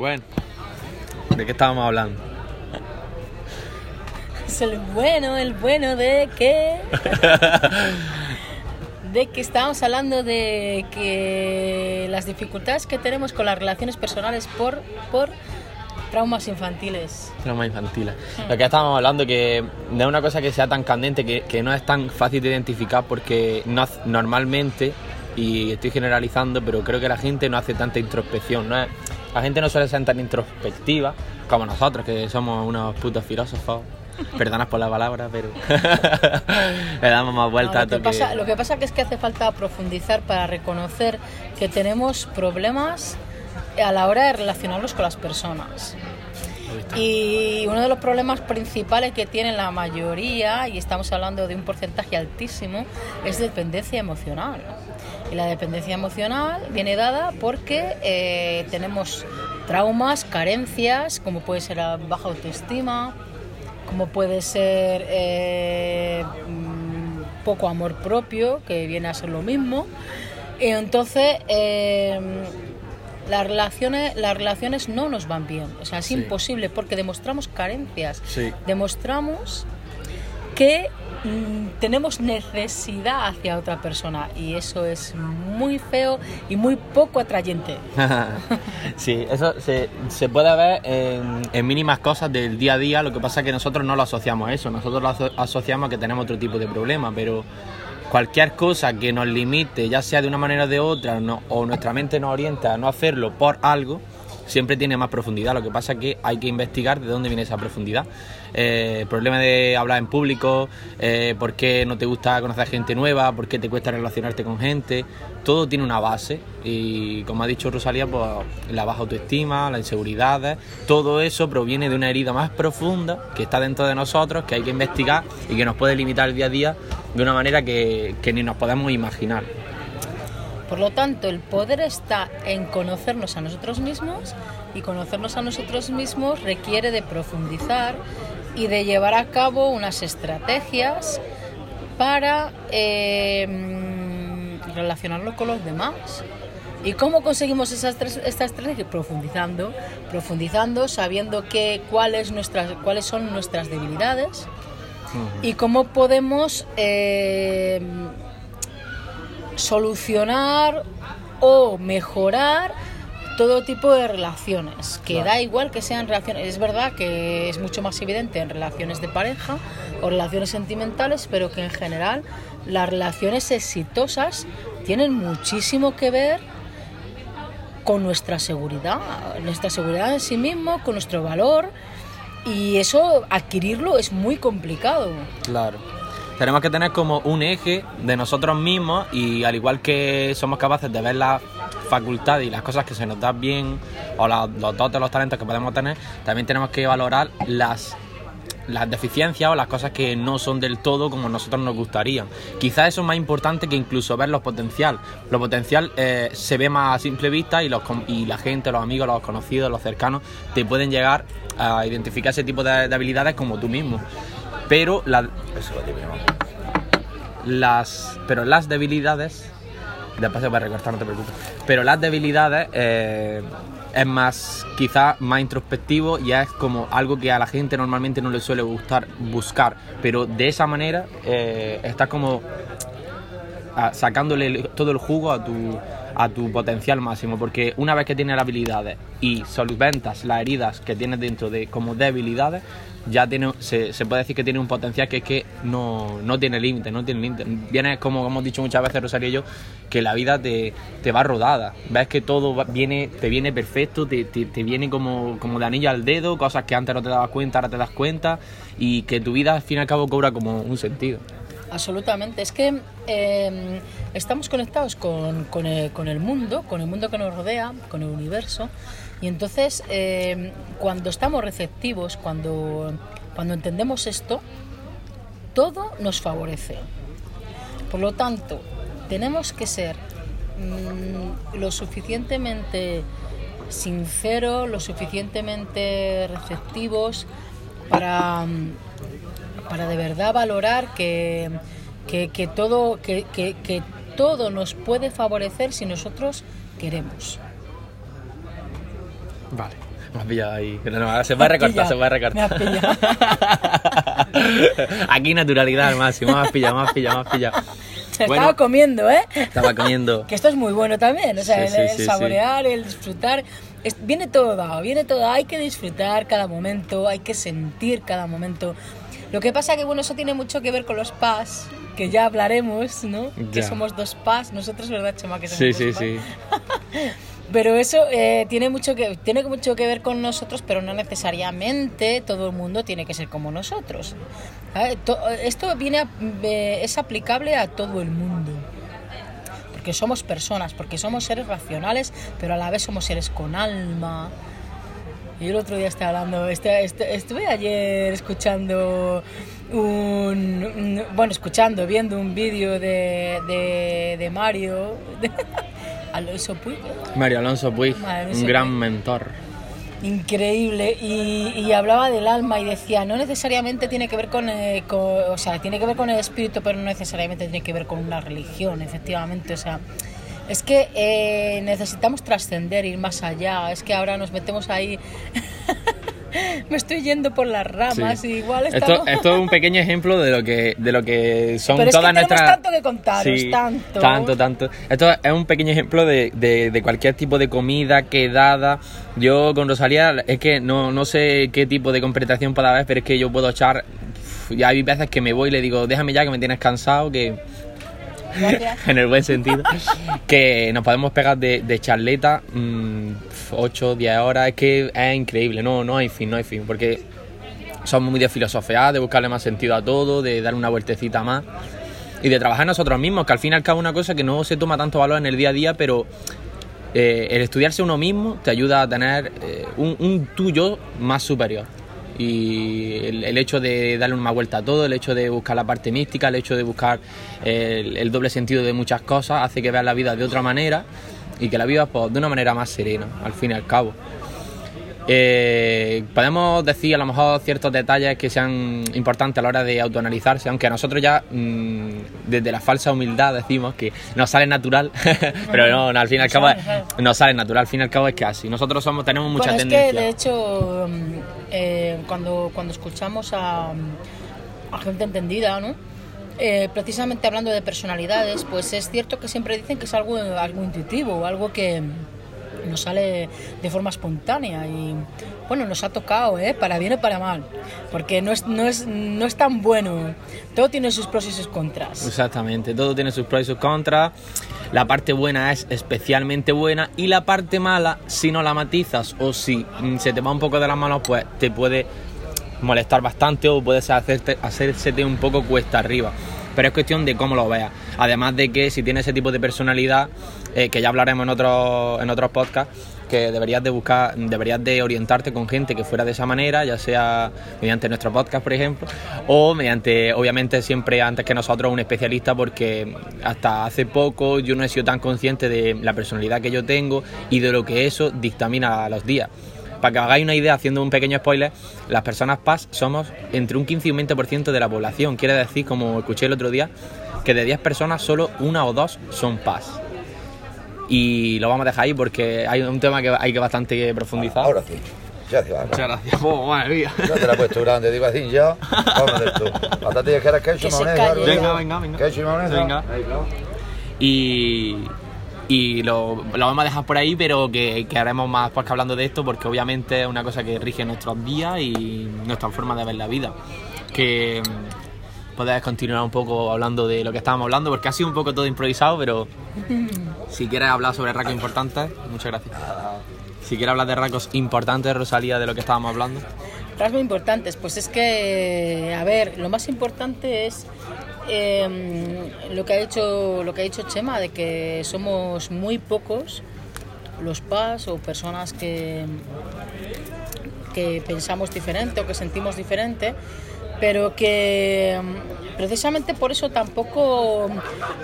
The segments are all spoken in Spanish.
Bueno, ¿de qué estábamos hablando? Es el bueno, el bueno de que... de que estábamos hablando de que las dificultades que tenemos con las relaciones personales por, por traumas infantiles. Traumas infantiles. Lo que estábamos hablando que de una cosa que sea tan candente que, que no es tan fácil de identificar porque no, normalmente, y estoy generalizando, pero creo que la gente no hace tanta introspección. No es- la gente no suele ser tan introspectiva como nosotros, que somos unos putos filósofos. Perdonad por la palabra, pero le damos más No, vueltas a lo, que lo que pasa que es que hace falta profundizar para reconocer que tenemos problemas a la hora de relacionarnos con las personas. Y uno de los problemas principales que tiene la mayoría, y estamos hablando de un porcentaje altísimo, es dependencia emocional. Y la dependencia emocional viene dada porque eh, tenemos traumas, carencias, como puede ser la baja autoestima, como puede ser eh, mm, poco amor propio, que viene a ser lo mismo. Y entonces, eh, las, relaciones, las relaciones no nos van bien. O sea, es Sí. imposible porque demostramos carencias. Sí. Demostramos que tenemos necesidad hacia otra persona y eso es muy feo y muy poco atrayente. sí, eso se, se puede ver en, mínimas cosas del día a día, lo que pasa es que nosotros no lo asociamos a eso, nosotros lo aso- asociamos a que tenemos otro tipo de problema, pero cualquier cosa que nos limite, ya sea de una manera o de otra, o nuestra mente nos orienta a no hacerlo por algo, siempre tiene más profundidad, lo que pasa es que hay que investigar de dónde viene esa profundidad. Eh, problema de hablar en público, eh, por qué no te gusta conocer gente nueva, por qué te cuesta relacionarte con gente, todo tiene una base y como ha dicho Rosalía, pues la baja autoestima, las inseguridades, todo eso proviene de una herida más profunda que está dentro de nosotros, que hay que investigar y que nos puede limitar el día a día de una manera que ni nos podemos imaginar. Por lo tanto, el poder está en conocernos a nosotros mismos y conocernos a nosotros mismos requiere de profundizar y de llevar a cabo unas estrategias para eh, mm, relacionarlo con los demás. ¿Y cómo conseguimos esas tres, estas estrategias? Profundizando, profundizando, sabiendo que, nuestras, cuáles son nuestras debilidades y cómo podemos eh, solucionar o mejorar todo tipo de relaciones, que Claro. da igual que sean relaciones, es verdad que es mucho más evidente en relaciones de pareja o relaciones sentimentales, pero que en general las relaciones exitosas tienen muchísimo que ver con nuestra seguridad, nuestra seguridad en sí mismo, con nuestro valor, y eso adquirirlo es muy complicado. Claro. Tenemos que tener como un eje de nosotros mismos y al igual que somos capaces de ver las facultades y las cosas que se nos dan bien o la- los dotes, los talentos que podemos tener, también tenemos que valorar las las deficiencias o las cosas que no son del todo como nosotros nos gustaría. Quizás eso es más importante que incluso ver los potencial. Lo potencial eh, se ve más a simple vista y, los, y la gente, los amigos, los conocidos, los cercanos, te pueden llegar a identificar ese tipo de, de habilidades como tú mismo. Pero la, las, pero las debilidades, después se va a recortar, no te preocupes. Pero las debilidades eh, es más, quizá más introspectivo y es como algo que a la gente normalmente no le suele gustar buscar. Pero de esa manera eh, estás como a- sacándole todo el jugo a tu, a tu potencial máximo. Porque una vez que tienes las habilidades y solventas las heridas que tienes dentro de como debilidades, ya tiene, se, se puede decir que tiene un potencial que es que no, no tiene límite, no tiene límite. Viene como hemos dicho muchas veces Rosario y yo, que la vida te, te va rodada. Ves que todo viene, te viene perfecto, te, te, te viene como, como de anillo al dedo, cosas que antes no te dabas cuenta, ahora te das cuenta, y que tu vida al fin y al cabo cobra como un sentido. Absolutamente. Es que eh, estamos conectados con, con el, mundo, con el mundo que nos rodea, con el universo. Y entonces, eh, cuando estamos receptivos, cuando, cuando entendemos esto, todo nos favorece. Por lo tanto, tenemos que ser mm, lo suficientemente sinceros, lo suficientemente receptivos para, para de verdad valorar que, que, que todo, que, que- todo nos puede favorecer si nosotros queremos. Vale. Me has pillado ahí. No, se puede recortar, se puede recortar. Me has. Aquí naturalidad al máximo. Me has pillado, me has pillado, me has pillado. Bueno. Estaba comiendo, ¿eh? Estaba comiendo. Que esto es muy bueno también, o sea, Sí, el, sí, el sí, sí. saborear, el disfrutar, es- viene todo dado, viene todo dado, hay que disfrutar cada momento, hay que sentir cada momento. Lo que pasa que, bueno, eso tiene mucho que ver con los PAS, que ya hablaremos, ¿no? Que somos dos PAS, nosotros, ¿verdad, Chema? Que somos Sí, dos sí, PAS? sí. Pero eso eh, tiene, mucho que, tiene mucho que ver con nosotros, pero no necesariamente todo el mundo tiene que ser como nosotros. Esto viene a- eh, es aplicable a todo el mundo. Porque somos personas, porque somos seres racionales, pero a la vez somos seres con alma. Y el otro día estaba hablando, este- este- estuve ayer escuchando un, bueno, escuchando, viendo un vídeo de, de, de Mario, de Alonso Puig, Mario Alonso Puig, Mario Alonso un gran Puig. mentor. Increíble. Y, hablaba del alma y decía no necesariamente tiene que ver con, eh, con- o sea tiene que ver con el espíritu pero no necesariamente tiene que ver con una religión efectivamente. O sea es que eh, necesitamos trascender ir más allá. Es que ahora nos metemos ahí me estoy yendo por las ramas Sí. y igual Esto, estamos esto es un pequeño ejemplo de lo que, de lo que son Pero es que todas nuestras. tanto que contaros, tanto. Tanto, tanto. Esto es un pequeño ejemplo de, de- de cualquier tipo de comida, quedada. Yo con Rosalía, es que no, no sé qué tipo de completación pueda haber, pero es que yo puedo echar. Ya hay veces que me voy y le digo, déjame ya que me tienes cansado, que. Gracias. en el buen sentido. que nos podemos pegar de, de charleta 8, 10 horas. Es que es increíble, no, no hay fin, no hay fin. Porque somos muy de de buscarle más sentido a todo, de dar una vueltecita más. Y de trabajar nosotros mismos, que al fin y al cabo es una cosa que no se toma tanto valor en el día a día, pero eh, el estudiarse uno mismo te ayuda a tener eh, un, un tuyo más superior. Y el, hecho de darle una vuelta a todo, el hecho de buscar la parte mística, el hecho de buscar el doble sentido de muchas cosas, hace que veas la vida de otra manera y que la vivas pues, de una manera más serena, al fin y al cabo. Eh, podemos decir a lo mejor ciertos detalles que sean importantes a la hora de autoanalizarse, aunque a nosotros ya mm, desde la falsa humildad decimos que nos sale natural, pero no, no, al fin y al cabo Nos sale, natural, al fin y al cabo es que así. Nosotros somos, tenemos mucha Bueno, tendencia. Es que de hecho, mm, eh, cuando, cuando escuchamos a, a gente entendida, ¿no? Eh, precisamente hablando de personalidades, pues es cierto que siempre dicen que es algo, algo intuitivo, algo que nos sale de forma espontánea y bueno, nos ha tocado, ¿eh? para bien o para mal, porque no es, no es, no es tan bueno, todo tiene sus pros y sus contras. Exactamente, todo tiene sus pros y sus contras. La parte buena es especialmente buena y la parte mala, si no la matizas o si mm, se te va un poco de las manos, pues te puede molestar bastante o puedes hacerte, hacérsete un poco cuesta arriba. Pero es cuestión de cómo lo veas. Además de que si tienes ese tipo de personalidad, eh, que ya hablaremos en otros, en otros podcasts, que deberías de buscar, deberías de orientarte con gente que fuera de esa manera, ya sea mediante nuestro podcast, por ejemplo, o mediante, obviamente, siempre antes que nosotros, un especialista, porque hasta hace poco yo no he sido tan consciente de la personalidad que yo tengo y de lo que eso dictamina a los días. Para que os hagáis una idea, haciendo un pequeño spoiler, las personas PAS somos entre un 15 y un 20% de la población. Quiere decir, como escuché el otro día, que de 10 personas solo una o dos son PAS. Y lo vamos a dejar ahí porque hay un tema que hay que bastante profundizar. Ahora sí. Ya te va. Muchas gracias. Oh, madre mía. Ya te la he puesto grande, digo así ya. Vamos a ver tú. Patatillas que calle. Rubén. Venga, venga, venga. Venga. Ahí, claro. Y, y lo, lo vamos a dejar por ahí, pero que, que haremos más podcast hablando de esto porque obviamente es una cosa que rige nuestros días y nuestra forma de ver la vida. Que mm, podés continuar un poco hablando de lo que estábamos hablando porque ha sido un poco todo improvisado, pero si quieres hablar sobre rasgos importantes, muchas gracias. Si quieres hablar de rasgos importantes, Rosalía, de lo que estábamos hablando. Rasgos importantes, pues es que, a ver, lo más importante es eh, lo que ha dicho lo que ha dicho Chema de que somos muy pocos los PAS o personas que que pensamos diferente o que sentimos diferente, pero que mm, precisamente por eso tampoco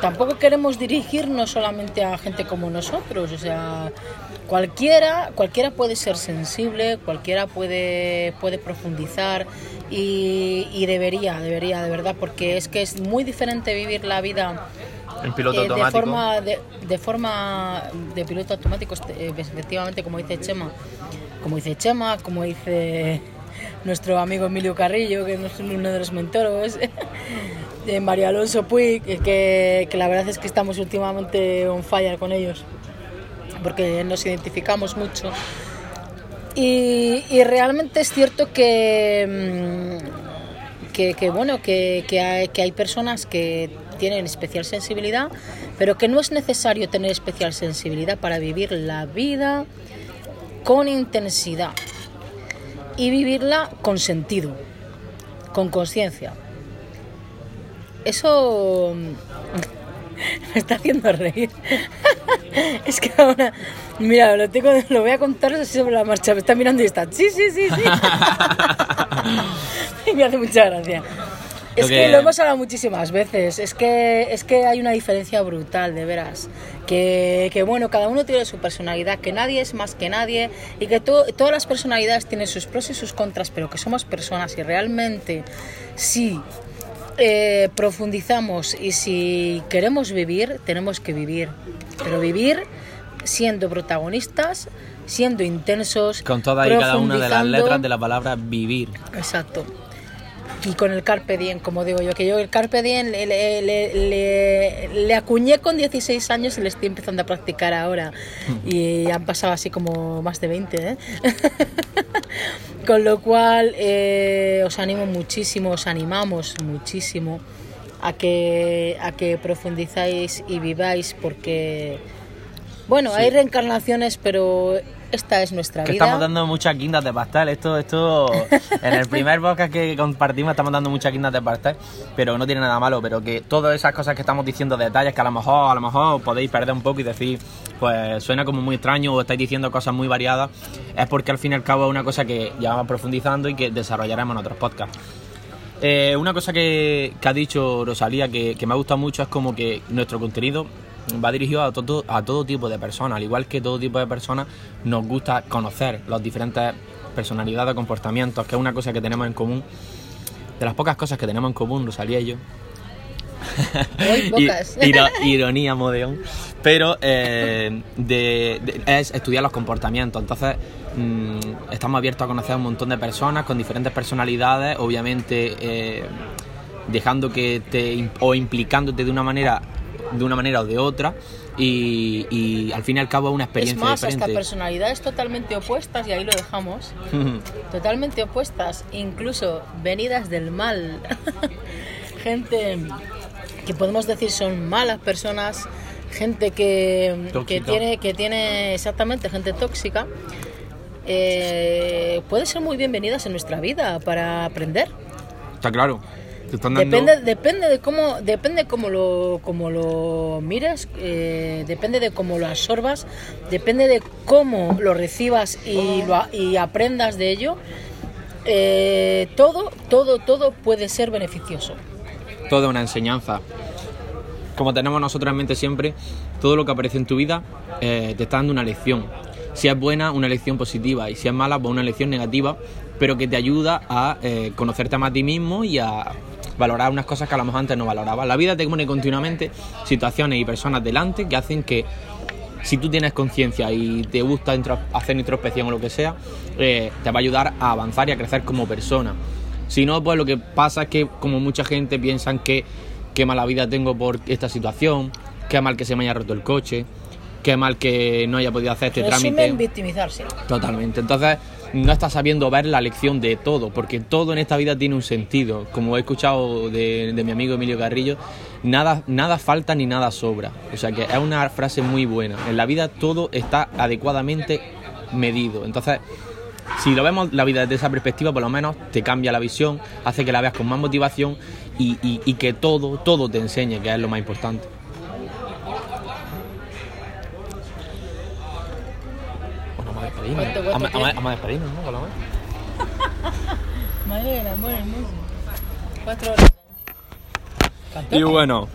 tampoco queremos dirigirnos solamente a gente como nosotros, o sea, cualquiera cualquiera puede ser sensible, cualquiera puede puede profundizar y, y debería, debería de verdad, porque es que es muy diferente vivir la vida En piloto eh, de automático. forma de, de forma de piloto automático este, eh, efectivamente como dice Chema como dice Chema, como dice nuestro amigo Emilio Carrillo, que es uno de los mentores, de María Alonso Puig, que, que la verdad es que estamos últimamente on fire con ellos, porque nos identificamos mucho. Y, realmente es cierto que, mm, que, bueno, que, que hay, que hay personas que tienen especial sensibilidad, pero que no es necesario tener especial sensibilidad para vivir la vida con intensidad y vivirla con sentido, con conciencia. Eso mm, me está haciendo reír. Es que ahora, mira, lo, tengo, lo voy a contar así sobre la marcha. Me está mirando y está, sí, sí, sí, sí. Y me hace mucha gracia. Es que... lo hemos hablado muchísimas veces. Es que, es que hay una diferencia brutal, de veras. Que, que, bueno, cada uno tiene su personalidad, que nadie es más que nadie y que to- todas las personalidades tienen sus pros y sus contras, pero que somos personas y realmente si eh, profundizamos y si queremos vivir, tenemos que vivir. Pero vivir siendo protagonistas, siendo intensos. Con todas y cada una de las letras de la palabra vivir. Exacto. Y con el Carpe Diem, como digo yo, que yo el Carpe Diem le, le, le- le- le acuñé con 16 años y le estoy empezando a practicar ahora. Y han pasado así como más de 20, ¿eh? con lo cual eh, os animo muchísimo, os animamos muchísimo a que, a que profundizáis y viváis porque, bueno, hay reencarnaciones, pero esta es nuestra Que vida. estamos dando muchas guindas de pastel. Esto, esto, en el primer podcast que compartimos estamos dando muchas guindas de pastel, pero no tiene nada malo. Pero que todas esas cosas que estamos diciendo, detalles que a lo mejor, a lo mejor podéis perder un poco y decir, pues suena como muy extraño o estáis diciendo cosas muy variadas, es porque al fin y al cabo es una cosa que ya vamos profundizando y que desarrollaremos en otros podcasts. Eh, una cosa que, ha dicho Rosalía que, que me ha gustado mucho es como que nuestro contenido va dirigido a todo, a todo tipo de personas, al igual que todo tipo de personas nos gusta conocer las diferentes personalidades, comportamientos, que es una cosa que tenemos en común, de las pocas cosas que tenemos en común, Rosalía y yo. Hoy pocas. Iro- ironía, modeón. Pero eh, de- de- es estudiar los comportamientos. Entonces, mm, estamos abiertos a conocer a un montón de personas con diferentes personalidades, obviamente eh, dejando que te o implicándote de una manera de una manera o de otra y, y al fin y al cabo es una Es experiencia más, hasta diferente. personalidades totalmente opuestas, y ahí lo dejamos, totalmente opuestas, incluso venidas del mal. gente que podemos decir son malas personas, gente que, que, tiene, que tiene exactamente gente tóxica, eh, pueden ser muy bienvenidas en nuestra vida para aprender. Está claro. Te están dando- Depende, depende de cómo, depende cómo lo, cómo lo mires, eh, depende de cómo lo absorbas, depende de cómo lo recibas y, lo, y aprendas de ello. Eh, todo, todo, todo puede ser beneficioso. Toda una enseñanza. Como tenemos nosotros en mente siempre, todo lo que aparece en tu vida eh, te está dando una lección. Si es buena, una lección positiva, y si es mala, pues una lección negativa, pero que te ayuda a eh, conocerte más a ti mismo y a valorar unas cosas que a lo mejor antes no valorabas. La vida te pone continuamente situaciones y personas delante que hacen que si tú tienes conciencia y te gusta hacer introspección o lo que sea, eh, te va a ayudar a avanzar y a crecer como persona. Si no, pues lo que pasa es que como mucha gente piensan que qué mala vida tengo por esta situación, qué mal que se me haya roto el coche, qué mal que no haya podido hacer este Resumen, trámite. victimizarse. Totalmente. Entonces, no estás sabiendo ver la lección de todo, porque todo en esta vida tiene un sentido. Como he escuchado de, de mi amigo Emilio Carrillo, nada, nada falta ni nada sobra. O sea que es una frase muy buena. En la vida todo está adecuadamente medido. Entonces, si lo vemos la vida desde esa perspectiva, por lo menos te cambia la visión, hace que la veas con más motivación y, y- y que todo, todo te enseñe, que es lo más importante. Bueno, vamos a despedirnos. ¿Cuánto- cuánto Vamos- vamos a- tiempo? vamos a despedirnos, ¿no? Por lo menos. Madre del amor hermoso. Cuatro horas. Y bueno,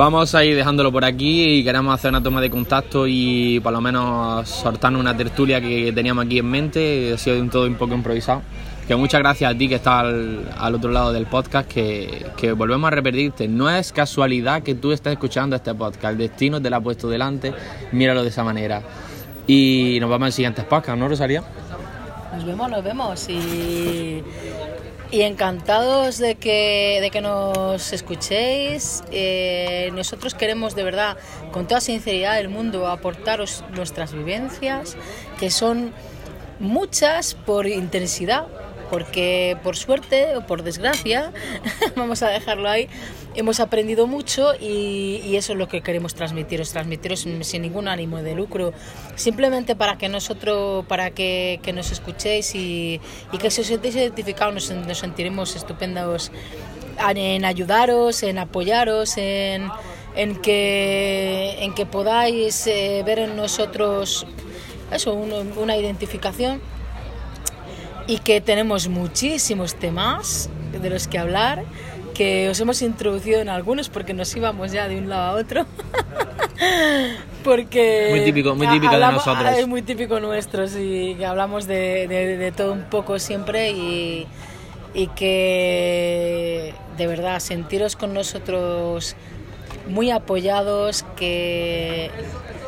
vamos a ir dejándolo por aquí y queremos hacer una toma de contacto y por lo menos soltarnos una tertulia que teníamos aquí en mente. Ha sido un todo un poco improvisado. Que muchas gracias a ti que estás al, al otro lado del podcast, que, volvemos a repetirte. No es casualidad que tú estés escuchando este podcast. El destino te lo ha puesto delante. Míralo de esa manera. Y nos vemos en siguientes podcasts, ¿no, Rosalía? Nos vemos, nos vemos. Y, y encantados de que, de que nos escuchéis. Eh, nosotros queremos de verdad, con toda sinceridad del mundo, aportaros nuestras vivencias, que son muchas por intensidad, porque por suerte o por desgracia, vamos a dejarlo ahí, hemos aprendido mucho y, y, eso es lo que queremos transmitiros, transmitiros sin ningún ánimo de lucro, simplemente para que nosotros, para que, nos escuchéis y, y, que si os sentéis identificados nos, sentiremos estupendos en ayudaros, en apoyaros, en, en que podáis eh, ver en nosotros eso, un, una identificación y que tenemos muchísimos temas de los que hablar, que os hemos introducido en algunos porque nos íbamos ya de un lado a otro. porque muy típico, muy típico hablamos, de nosotros. Es muy típico nuestro, sí, que hablamos de, de, de todo un poco siempre y, y que de verdad sentiros con nosotros muy apoyados, que,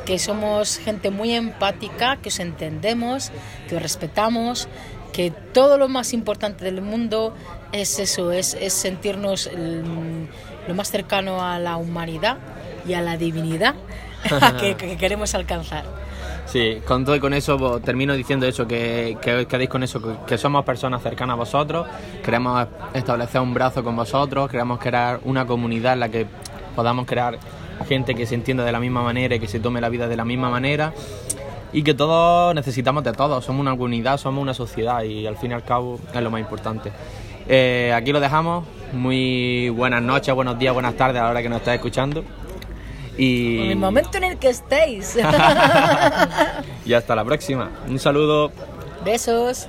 que somos gente muy empática, que os entendemos, que os respetamos, que todo lo más importante del mundo es eso, es, es sentirnos el, lo más cercano a la humanidad y a la divinidad que, que, queremos alcanzar. Sí, con todo y con eso termino diciendo eso, que, que quedéis con eso, que, que, somos personas cercanas a vosotros, queremos establecer un brazo con vosotros, queremos crear una comunidad en la que podamos crear gente que se entienda de la misma manera y que se tome la vida de la misma manera y que todos necesitamos de todos, somos una comunidad, somos una sociedad y al fin y al cabo es lo más importante. Eh, aquí lo dejamos, muy buenas noches, buenos días, buenas tardes a la hora que nos estáis escuchando. Y... En el momento en el que estéis. y hasta la próxima. Un saludo. Besos.